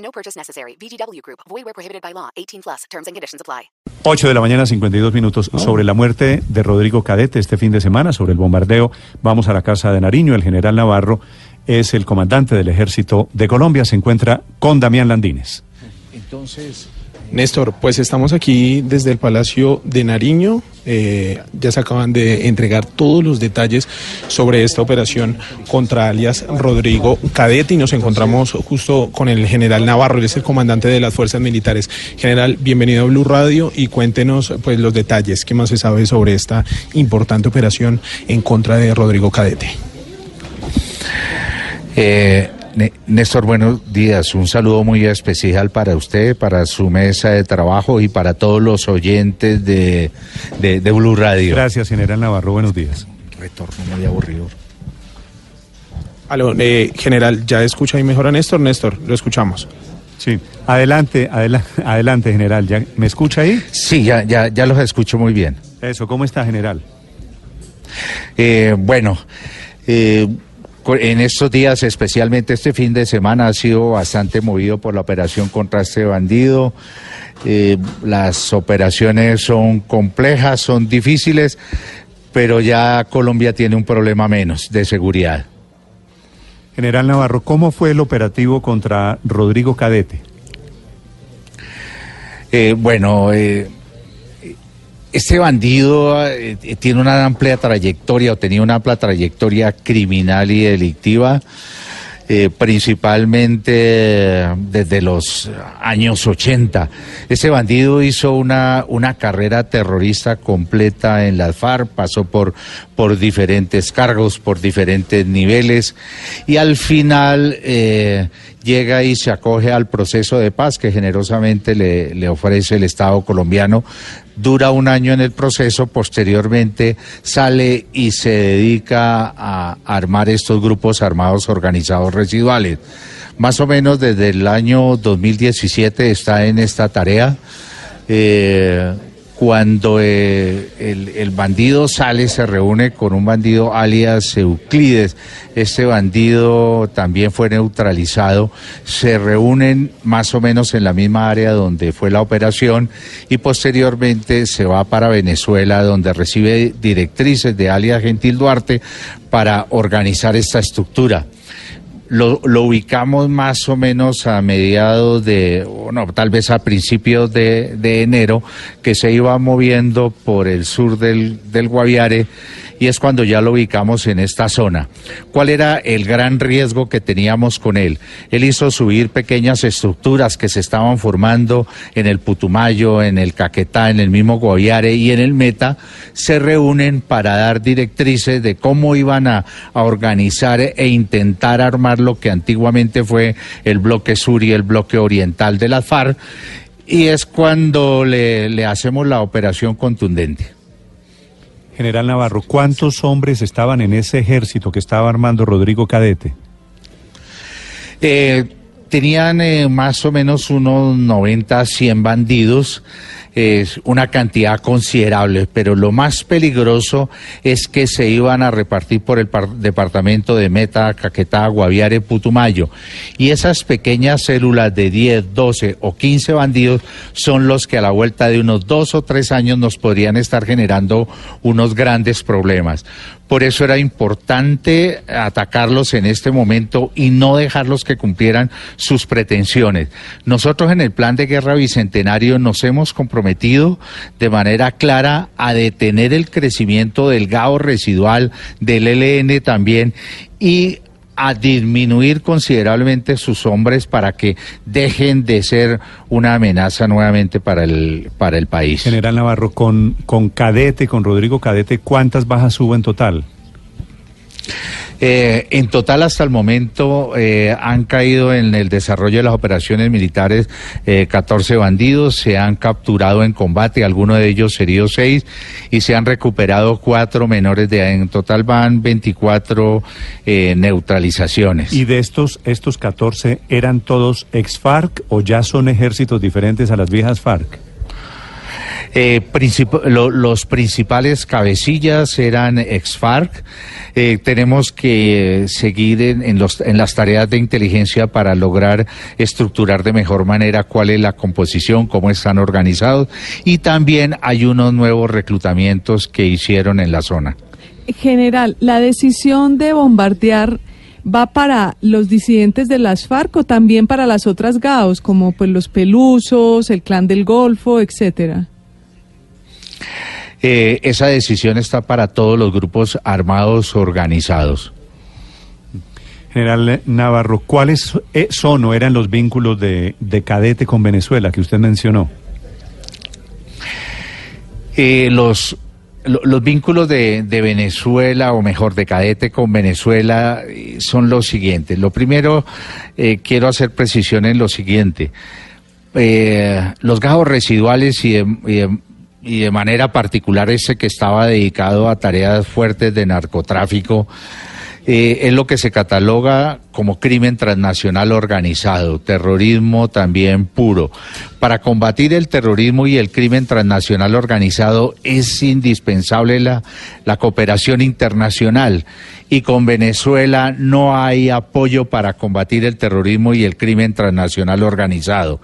No purchase necessary. VGW Group. Void where prohibited by law. 18 plus. Terms and conditions apply. 8 de la mañana, 52 minutos. Sobre la muerte de Rodrigo Cadete este fin de semana, sobre el bombardeo, vamos a la casa de Nariño. El general Navarro es el comandante del ejército de Colombia. Se encuentra con Damián Landines. Entonces, Néstor, pues estamos aquí desde el Palacio de Nariño. Eh, ya se acaban de entregar todos los detalles sobre esta operación contra alias Rodrigo Cadete y nos encontramos justo con el general Navarro, él es el comandante de las fuerzas militares. General, bienvenido a Blue Radio y cuéntenos pues los detalles, qué más se sabe sobre esta importante operación en contra de Rodrigo Cadete. Eh, Néstor, buenos días. Un saludo muy especial para usted, para su mesa de trabajo y para todos los oyentes de, de, Blue Radio. Gracias, general Navarro. Buenos días. Retorno muy aburrido. Aló, eh, general, ¿ya escucha y mejor a Néstor? Néstor, lo escuchamos. Sí, adelante, adelante, general. ¿Ya, ¿Me escucha ahí? Sí, ya, ya, ya los escucho muy bien. Eso, ¿cómo está, general? Eh, bueno, eh, en estos días, especialmente este fin de semana, ha sido bastante movido por la operación contra este bandido. Eh, las operaciones son complejas, son difíciles, pero ya Colombia tiene un problema menos de seguridad. General Navarro, ¿cómo fue el operativo contra Rodrigo Cadete? Eh, bueno, eh, este bandido eh, tiene una amplia trayectoria o tenía una amplia trayectoria criminal y delictiva. Eh, principalmente desde los años 80. Ese bandido hizo una, una carrera terrorista completa en la FARC, pasó por, por diferentes cargos, por diferentes niveles y al final eh, llega y se acoge al proceso de paz que generosamente le, ofrece el Estado colombiano dura un año en el proceso, posteriormente sale y se dedica a armar estos grupos armados organizados residuales. Más o menos desde el año 2017 está en esta tarea. Eh, cuando eh, el, bandido sale, se reúne con un bandido alias Euclides. Este bandido también fue neutralizado. Se reúnen más o menos en la misma área donde fue la operación y posteriormente se va para Venezuela, donde recibe directrices de alias Gentil Duarte para organizar esta estructura lo, lo, ubicamos más o menos a mediados de, bueno, tal vez a principios de, de enero, que se iba moviendo por el sur del, del Guaviare y es cuando ya lo ubicamos en esta zona. ¿Cuál era el gran riesgo que teníamos con él? Él hizo subir pequeñas estructuras que se estaban formando en el Putumayo, en el Caquetá, en el mismo Guaviare y en el Meta, se reúnen para dar directrices de cómo iban a, organizar e intentar armar lo que antiguamente fue el bloque sur y el bloque oriental de la FARC, y es cuando le hacemos la operación contundente. General Navarro, ¿cuántos hombres estaban en ese ejército que estaba armando Rodrigo Cadete? Eh, tenían eh, más o menos unos 90, 100 bandidos es una cantidad considerable, pero lo más peligroso es que se iban a repartir por el departamento de Meta, Caquetá, Guaviare, Putumayo. Y esas pequeñas células de 10, 12 o 15 bandidos son los que a la vuelta de unos dos o tres años nos podrían estar generando unos grandes problemas. Por eso era importante atacarlos en este momento y no dejarlos que cumplieran sus pretensiones. Nosotros en el plan de guerra bicentenario nos hemos comprometido de manera clara a detener el crecimiento del GAO residual, del LN también y a disminuir considerablemente sus hombres para que dejen de ser una amenaza nuevamente para el, para el país. General Navarro, con, con Cadete, con Rodrigo Cadete, ¿cuántas bajas hubo en total? Eh, en total, hasta el momento, eh, han caído en el desarrollo de las operaciones militares eh, 14 bandidos, se han capturado en combate, algunos de ellos heridos seis, y se han recuperado cuatro menores de edad. En total van 24 eh, neutralizaciones. ¿Y de estos, estos 14 eran todos ex-FARC o ya son ejércitos diferentes a las viejas FARC? Eh, princip- lo- los principales cabecillas eran ex-FARC. Eh, tenemos que seguir en, en los- en las tareas de inteligencia para lograr estructurar de mejor manera cuál es la composición, cómo están organizados. Y también hay unos nuevos reclutamientos que hicieron en la zona. General, ¿la decisión de bombardear va para los disidentes de las FARC o también para las otras GAOs, como pues los Pelusos, el Clan del Golfo, etcétera? Eh, esa decisión está para todos los grupos armados organizados. General Navarro, ¿cuáles eh, son o eran los vínculos de, de cadete con Venezuela que usted mencionó? Eh, los, lo- los vínculos de, de Venezuela, o mejor, de cadete con Venezuela, son los siguientes. Lo primero, eh, quiero hacer precisión en lo siguiente. Eh, los gajos residuales y de, y de- y de manera particular ese que estaba dedicado a tareas fuertes de narcotráfico, eh, es lo que se cataloga como crimen transnacional organizado, terrorismo también puro. Para combatir el terrorismo y el crimen transnacional organizado es indispensable la, cooperación internacional y con Venezuela no hay apoyo para combatir el terrorismo y el crimen transnacional organizado.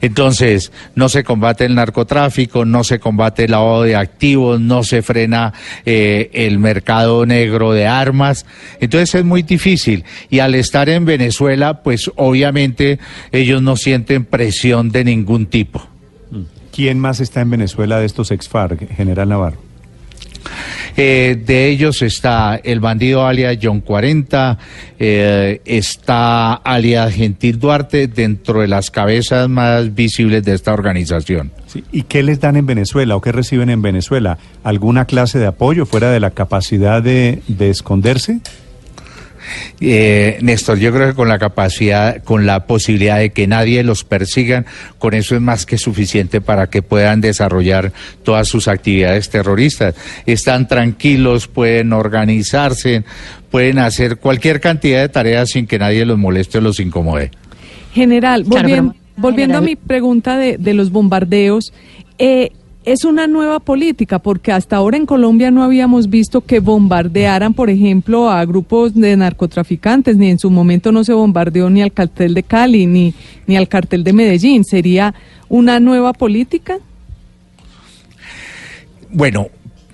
Entonces, no se combate el narcotráfico, no se combate el lavado de activos, no se frena eh, el mercado negro de armas. Entonces es muy difícil. Y al estar en Venezuela, pues obviamente ellos no sienten presión de ningún tipo. ¿Quién más está en Venezuela de estos ex-FARC, General Navarro? Eh, de ellos está el bandido alias John 40, eh, está alias Gentil Duarte dentro de las cabezas más visibles de esta organización. ¿Y qué les dan en Venezuela o qué reciben en Venezuela? ¿Alguna clase de apoyo fuera de la capacidad de, de esconderse? Eh, Néstor, yo creo que con la capacidad, con la posibilidad de que nadie los persigan, con eso es más que suficiente para que puedan desarrollar todas sus actividades terroristas. Están tranquilos, pueden organizarse, pueden hacer cualquier cantidad de tareas sin que nadie los moleste o los incomode. General, Claro, volvien- pero- volviendo a mi pregunta de, de los bombardeos, eh, es una nueva política, porque hasta ahora en Colombia no habíamos visto que bombardearan, por ejemplo, a grupos de narcotraficantes, ni en su momento no se bombardeó ni al cartel de Cali, ni, ni al cartel de Medellín. ¿Sería una nueva política? Bueno,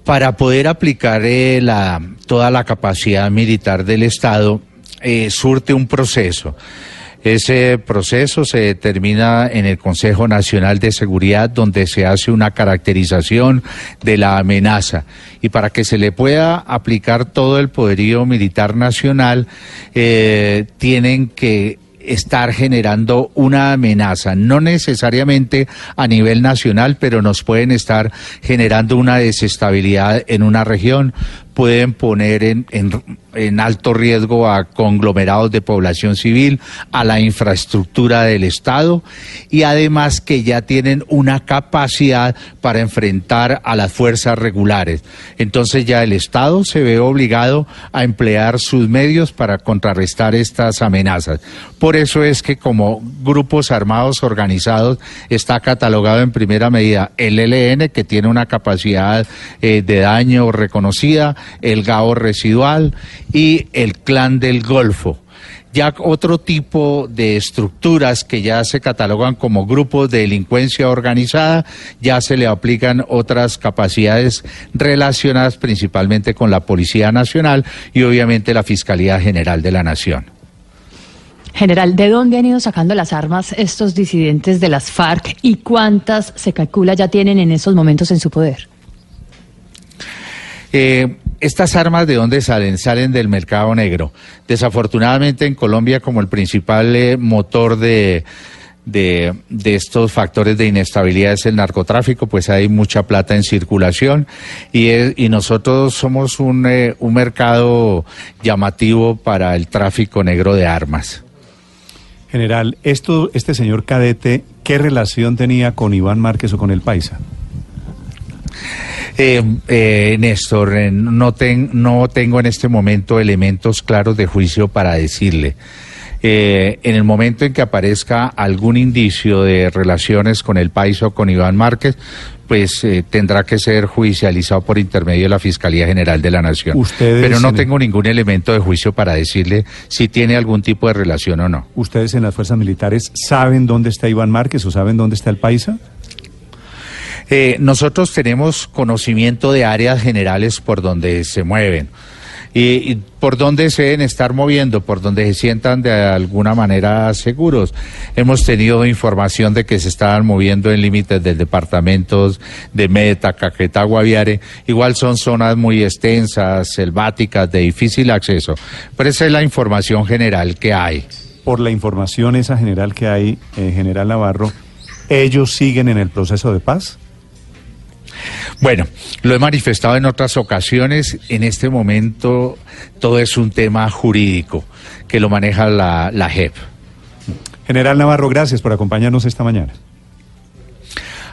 para poder aplicar eh, la, toda la capacidad militar del Estado, eh, surte un proceso. Ese proceso se determina en el Consejo Nacional de Seguridad, donde se hace una caracterización de la amenaza. Y para que se le pueda aplicar todo el poderío militar nacional, eh, tienen que estar generando una amenaza, no necesariamente a nivel nacional, pero nos pueden estar generando una desestabilidad en una región, pueden poner en, en, alto riesgo a conglomerados de población civil, a la infraestructura del Estado y además que ya tienen una capacidad para enfrentar a las fuerzas regulares. Entonces ya el Estado se ve obligado a emplear sus medios para contrarrestar estas amenazas. Por eso es que como grupos armados organizados está catalogado en primera medida el ELN, que tiene una capacidad eh, de daño reconocida, el GAO residual y el Clan del Golfo ya otro tipo de estructuras que ya se catalogan como grupos de delincuencia organizada, ya se le aplican otras capacidades relacionadas principalmente con la Policía Nacional y obviamente la Fiscalía General de la Nación. General, ¿de dónde han ido sacando las armas estos disidentes de las FARC y cuántas se calcula ya tienen en esos momentos en su poder? Eh, estas armas de dónde salen? Salen del mercado negro. Desafortunadamente en Colombia como el principal eh, motor de, de, estos factores de inestabilidad es el narcotráfico, pues hay mucha plata en circulación y, y nosotros somos un, eh, un mercado llamativo para el tráfico negro de armas. General, esto, este señor cadete, ¿qué relación tenía con Iván Márquez o con el Paisa? Eh, eh, Néstor, eh, no, ten, no tengo en este momento elementos claros de juicio para decirle. Eh, en el momento en que aparezca algún indicio de relaciones con el Paisa o con Iván Márquez, pues eh, tendrá que ser judicializado por intermedio de la Fiscalía General de la Nación. Ustedes Pero no tengo ningún elemento de juicio para decirle si tiene algún tipo de relación o no. ¿Ustedes en las fuerzas militares saben dónde está Iván Márquez o saben dónde está el Paisa? Eh, nosotros tenemos conocimiento de áreas generales por donde se mueven y, por donde se deben estar moviendo, por donde se sientan de alguna manera seguros. Hemos tenido información de que se estaban moviendo en límites de departamentos de Meta, Caquetá, Guaviare. Igual son zonas muy extensas, selváticas, de difícil acceso. Pero esa es la información general que hay. Por la información esa general que hay, eh, General Navarro, ¿ellos siguen en el proceso de paz? Bueno, lo he manifestado en otras ocasiones. En este momento todo es un tema jurídico que lo maneja la, la JEP. General Navarro, gracias por acompañarnos esta mañana.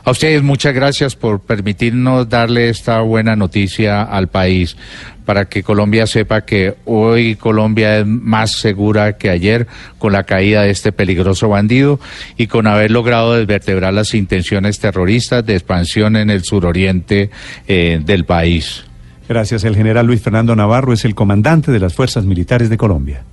A ustedes muchas gracias por permitirnos darle esta buena noticia al país para que Colombia sepa que hoy Colombia es más segura que ayer con la caída de este peligroso bandido y con haber logrado desvertebrar las intenciones terroristas de expansión en el suroriente eh, del país. Gracias. El general Luis Fernando Navarro es el comandante de las Fuerzas Militares de Colombia.